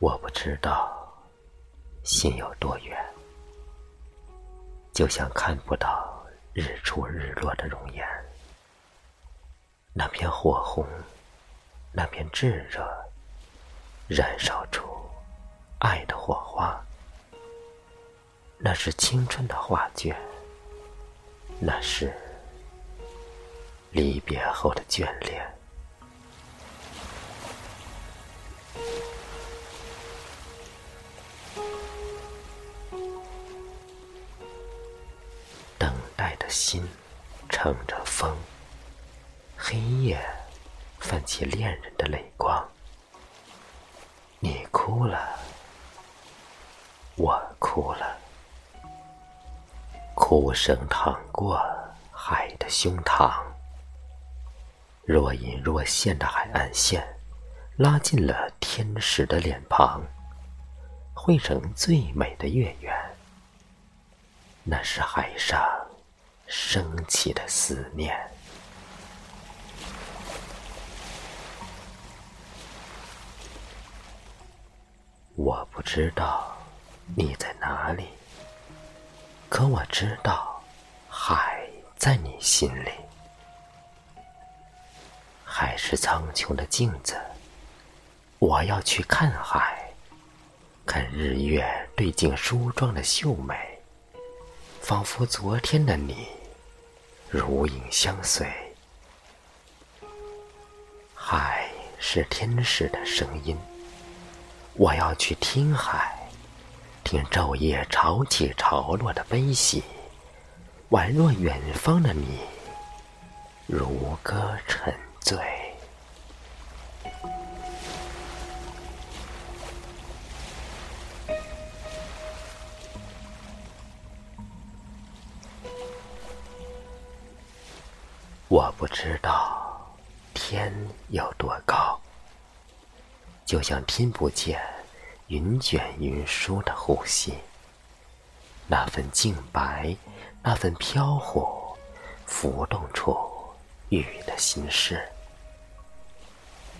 我不知道心有多远，就像看不到日出日落的容颜。那片火红，那片炙热，燃烧出爱的火花。那是青春的画卷，那是离别后的眷恋。心乘着风，黑夜泛起恋人的泪光。你哭了，我哭了，哭声淌过海的胸膛。若隐若现的海岸线，拉近了天使的脸庞，汇成最美的月圆。那是海上升起的思念。我不知道你在哪里，可我知道海在你心里。海是苍穹的镜子，我要去看海，看日月对镜梳妆的秀美。仿佛昨天的你，如影相随。海是天使的声音，我要去听海，听昼夜潮起潮落的悲喜，宛若远方的你，如歌沉醉。我不知道天有多高，就像听不见云卷云舒的呼吸。那份净白，那份飘忽，浮动出雨的心事。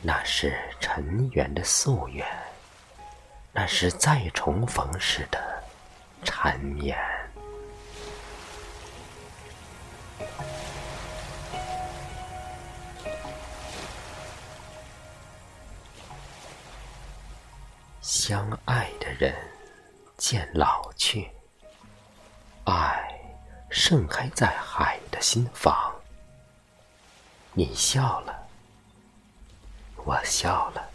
那是尘缘的夙愿，那是再重逢时的缠绵。相爱的人渐老去，爱盛开在海的心房。你笑了，我笑了，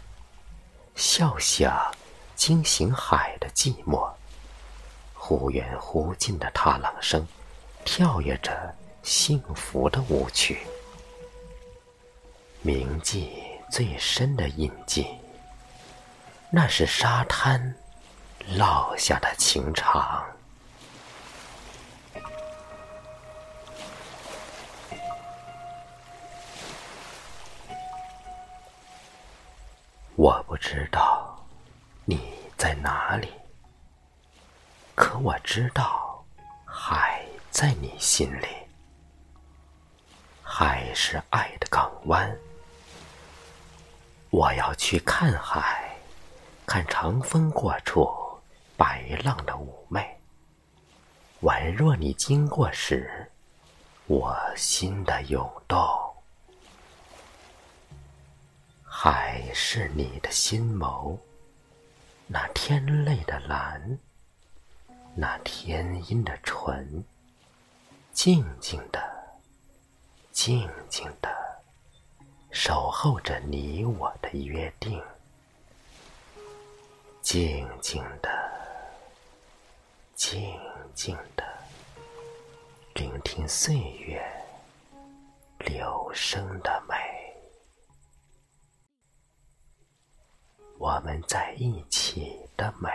笑响惊醒海的寂寞。忽远忽近的踏浪声，跳跃着幸福的舞曲。铭记最深的印记。那是沙滩落下的情长。我不知道你在哪里，可我知道海在你心里。海是爱的港湾，我要去看海。看长风过处，白浪的妩媚，宛若你经过时，我心的涌动。海是你的心眸，那天泪的蓝，那天阴的纯，静静的，静静的，守候着你我的约定。静静的静静的聆听岁月流声的美。我们在一起的美。